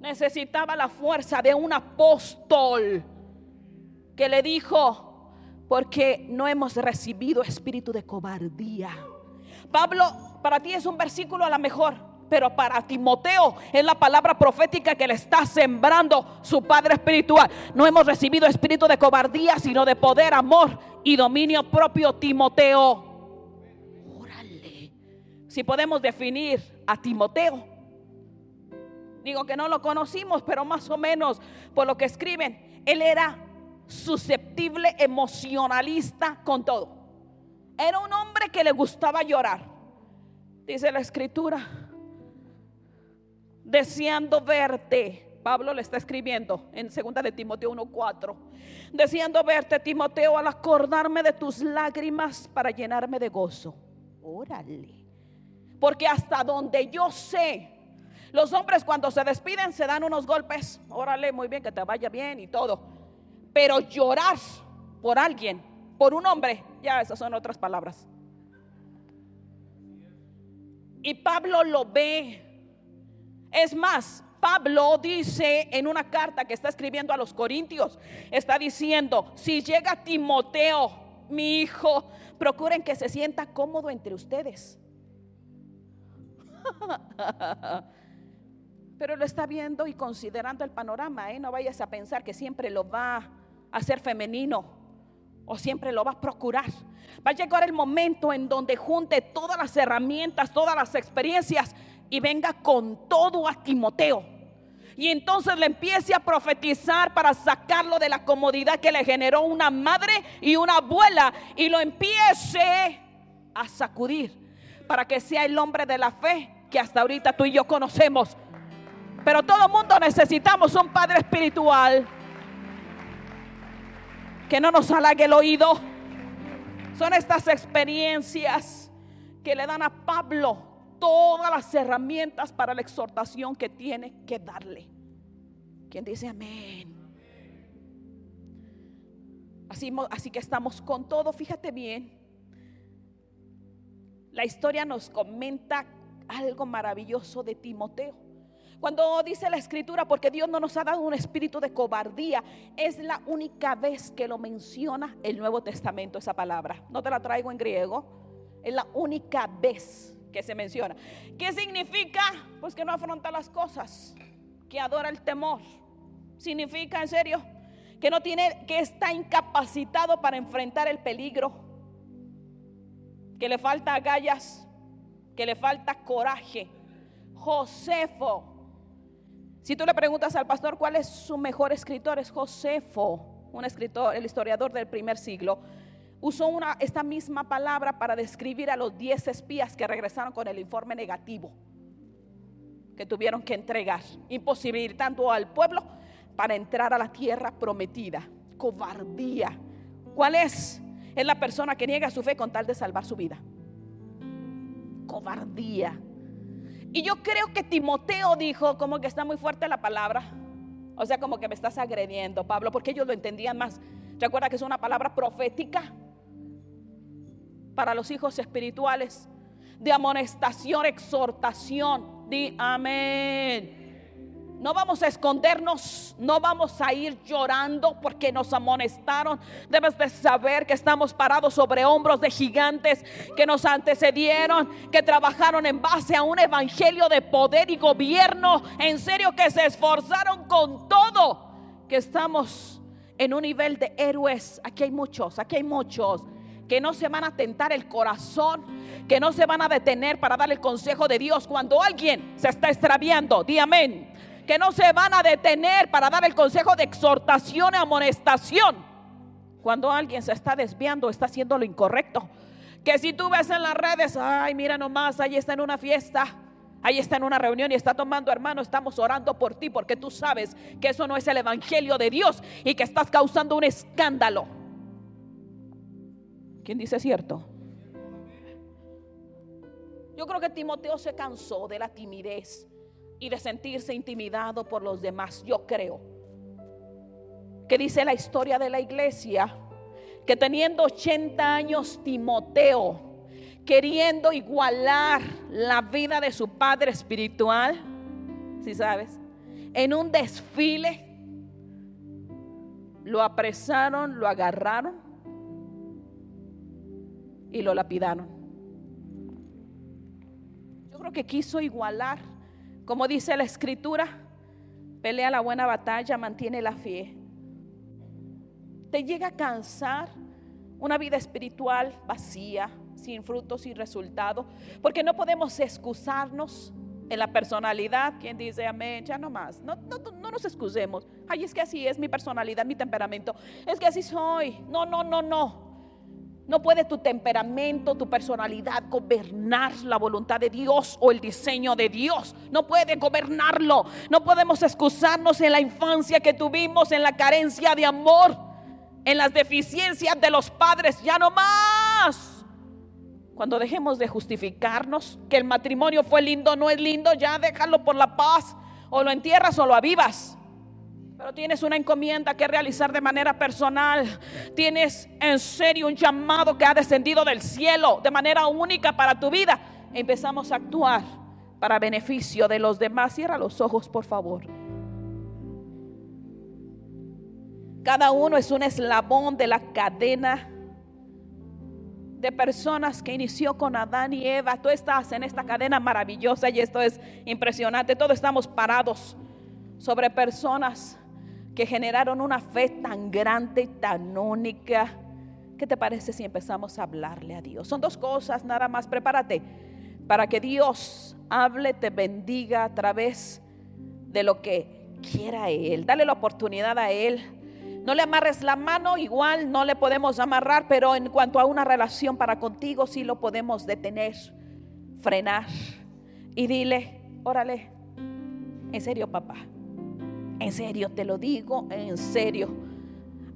necesitaba la fuerza de un apóstol que le dijo, porque no hemos recibido espíritu de cobardía. Pablo, para ti es un versículo a lo mejor, pero para Timoteo es la palabra profética que le está sembrando su padre espiritual. No hemos recibido espíritu de cobardía, sino de poder, amor y dominio propio, Timoteo. Órale. Si podemos definir a Timoteo Digo que no lo conocimos, pero más o menos por lo que escriben, él era susceptible, emocionalista con todo. Era un hombre que le gustaba llorar. Dice la escritura, deseando verte. Pablo le está escribiendo en 2 de Timoteo 1:4. Deseando verte, Timoteo, al acordarme de tus lágrimas para llenarme de gozo. Órale. Porque hasta donde yo sé, los hombres cuando se despiden se dan unos golpes. Órale, muy bien, que te vaya bien y todo. Pero llorar por alguien, por un hombre, ya esas son otras palabras. Y Pablo lo ve. Es más, Pablo dice en una carta que está escribiendo a los Corintios, está diciendo, si llega Timoteo, mi hijo, procuren que se sienta cómodo entre ustedes. pero lo está viendo y considerando el panorama. ¿eh? No vayas a pensar que siempre lo va a hacer femenino o siempre lo va a procurar. Va a llegar el momento en donde junte todas las herramientas, todas las experiencias y venga con todo a Timoteo. Y entonces le empiece a profetizar para sacarlo de la comodidad que le generó una madre y una abuela y lo empiece a sacudir para que sea el hombre de la fe que hasta ahorita tú y yo conocemos pero todo mundo necesitamos un Padre espiritual que no nos halague el oído. Son estas experiencias que le dan a Pablo todas las herramientas para la exhortación que tiene que darle. Quien dice amén. Así, así que estamos con todo. Fíjate bien. La historia nos comenta algo maravilloso de Timoteo. Cuando dice la escritura, porque Dios no nos ha dado un espíritu de cobardía, es la única vez que lo menciona el Nuevo Testamento esa palabra. No te la traigo en griego, es la única vez que se menciona. ¿Qué significa? Pues que no afronta las cosas, que adora el temor. Significa, en serio, que no tiene, que está incapacitado para enfrentar el peligro, que le falta agallas, que le falta coraje. Josefo si tú le preguntas al pastor cuál es su mejor escritor, es Josefo, un escritor, el historiador del primer siglo. Usó una, esta misma palabra para describir a los 10 espías que regresaron con el informe negativo que tuvieron que entregar, imposibilitando al pueblo para entrar a la tierra prometida. Cobardía. ¿Cuál es? Es la persona que niega su fe con tal de salvar su vida. Cobardía. Y yo creo que Timoteo dijo, como que está muy fuerte la palabra. O sea, como que me estás agrediendo, Pablo, porque ellos lo entendían más. Recuerda que es una palabra profética para los hijos espirituales, de amonestación, exhortación, Di amén. No vamos a escondernos, no vamos a ir llorando porque nos amonestaron. Debes de saber que estamos parados sobre hombros de gigantes que nos antecedieron, que trabajaron en base a un evangelio de poder y gobierno. En serio que se esforzaron con todo, que estamos en un nivel de héroes. Aquí hay muchos, aquí hay muchos que no se van a tentar el corazón, que no se van a detener para dar el consejo de Dios cuando alguien se está extraviando. Di amén que no se van a detener para dar el consejo de exhortación y amonestación. Cuando alguien se está desviando, está haciendo lo incorrecto. Que si tú ves en las redes, ay, mira nomás, ahí está en una fiesta, ahí está en una reunión y está tomando, hermano, estamos orando por ti porque tú sabes que eso no es el evangelio de Dios y que estás causando un escándalo. ¿Quién dice cierto? Yo creo que Timoteo se cansó de la timidez y de sentirse intimidado por los demás. Yo creo que dice la historia de la iglesia que teniendo 80 años Timoteo, queriendo igualar la vida de su padre espiritual, si sabes, en un desfile, lo apresaron, lo agarraron y lo lapidaron. Yo creo que quiso igualar como dice la escritura, pelea la buena batalla, mantiene la fe. Te llega a cansar una vida espiritual vacía, sin frutos, sin resultado, porque no podemos excusarnos en la personalidad. Quien dice amén, ya no más. No, no, no nos excusemos. Ay, es que así es mi personalidad, mi temperamento. Es que así soy. No, no, no, no. No puede tu temperamento, tu personalidad gobernar la voluntad de Dios o el diseño de Dios. No puede gobernarlo. No podemos excusarnos en la infancia que tuvimos, en la carencia de amor, en las deficiencias de los padres. Ya no más. Cuando dejemos de justificarnos que el matrimonio fue lindo, no es lindo, ya déjalo por la paz. O lo entierras o lo avivas. Pero tienes una encomienda que realizar de manera personal. Tienes en serio un llamado que ha descendido del cielo de manera única para tu vida. Empezamos a actuar para beneficio de los demás. Cierra los ojos, por favor. Cada uno es un eslabón de la cadena de personas que inició con Adán y Eva. Tú estás en esta cadena maravillosa y esto es impresionante. Todos estamos parados sobre personas que generaron una fe tan grande, tan única. ¿Qué te parece si empezamos a hablarle a Dios? Son dos cosas, nada más. Prepárate para que Dios hable, te bendiga a través de lo que quiera Él. Dale la oportunidad a Él. No le amarres la mano, igual no le podemos amarrar, pero en cuanto a una relación para contigo, sí lo podemos detener, frenar. Y dile, órale, en serio, papá. En serio, te lo digo, en serio.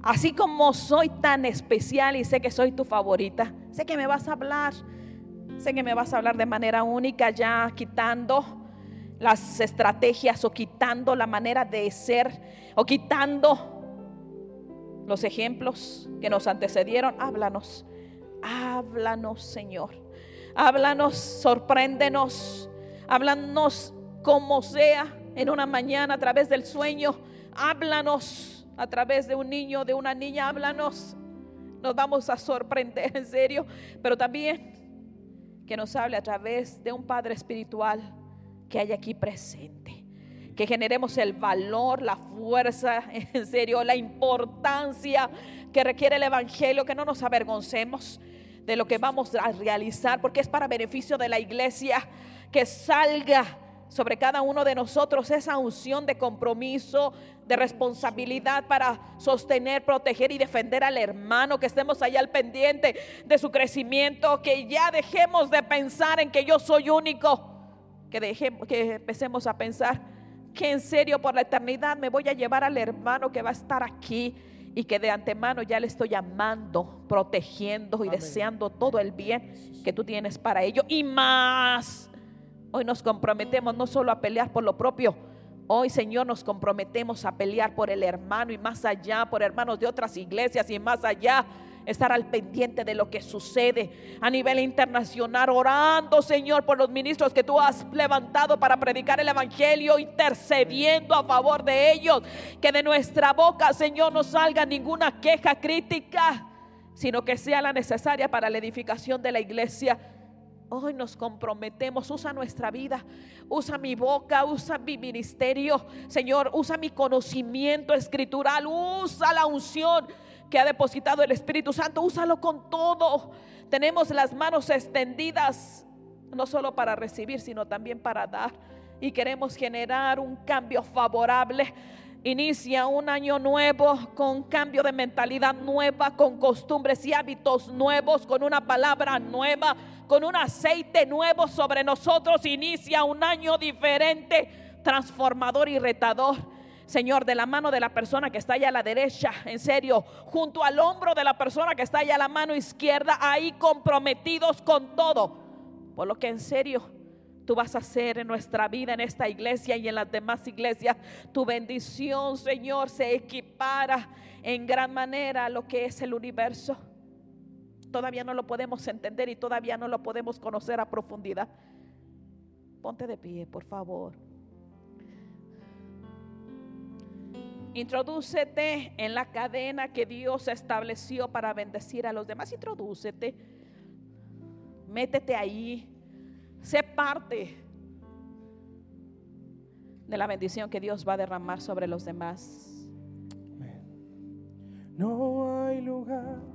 Así como soy tan especial y sé que soy tu favorita, sé que me vas a hablar, sé que me vas a hablar de manera única ya quitando las estrategias o quitando la manera de ser o quitando los ejemplos que nos antecedieron. Háblanos, háblanos Señor, háblanos, sorpréndenos, háblanos como sea en una mañana a través del sueño. Háblanos a través de un niño, de una niña, háblanos. Nos vamos a sorprender, en serio. Pero también que nos hable a través de un Padre espiritual que hay aquí presente. Que generemos el valor, la fuerza, en serio, la importancia que requiere el Evangelio, que no nos avergoncemos de lo que vamos a realizar, porque es para beneficio de la iglesia, que salga sobre cada uno de nosotros esa unción de compromiso, de responsabilidad para sostener, proteger y defender al hermano, que estemos allá al pendiente de su crecimiento, que ya dejemos de pensar en que yo soy único, que dejemos que empecemos a pensar que en serio por la eternidad me voy a llevar al hermano que va a estar aquí y que de antemano ya le estoy amando, protegiendo y deseando todo el bien que tú tienes para ello. Y más Hoy nos comprometemos no solo a pelear por lo propio, Hoy, Señor, nos comprometemos a pelear por el hermano y más allá, por hermanos de otras iglesias y más allá estar al pendiente de lo que sucede a nivel internacional, orando, Señor, por los ministros que tú has levantado para predicar el Evangelio, intercediendo a favor de ellos. Que de nuestra boca, Señor, no salga ninguna queja crítica, sino que sea la necesaria para la edificación de la iglesia. Hoy nos comprometemos, usa nuestra vida, usa mi boca, usa mi ministerio, Señor, usa mi conocimiento escritural, usa la unción que ha depositado el Espíritu Santo, úsalo con todo. Tenemos las manos extendidas, no solo para recibir, sino también para dar. Y queremos generar un cambio favorable. Inicia un año nuevo con cambio de mentalidad nueva, con costumbres y hábitos nuevos, con una palabra nueva, con un aceite nuevo sobre nosotros. Inicia un año diferente, transformador y retador. Señor, de la mano de la persona que está allá a la derecha, en serio, junto al hombro de la persona que está allá a la mano izquierda, ahí comprometidos con todo. Por lo que en serio tú vas a hacer en nuestra vida, en esta iglesia y en las demás iglesias. Tu bendición, Señor, se equipara en gran manera a lo que es el universo. Todavía no lo podemos entender y todavía no lo podemos conocer a profundidad. Ponte de pie, por favor. Introdúcete en la cadena que Dios estableció para bendecir a los demás. Introdúcete. Métete ahí. Sé parte de la bendición que Dios va a derramar sobre los demás. No hay lugar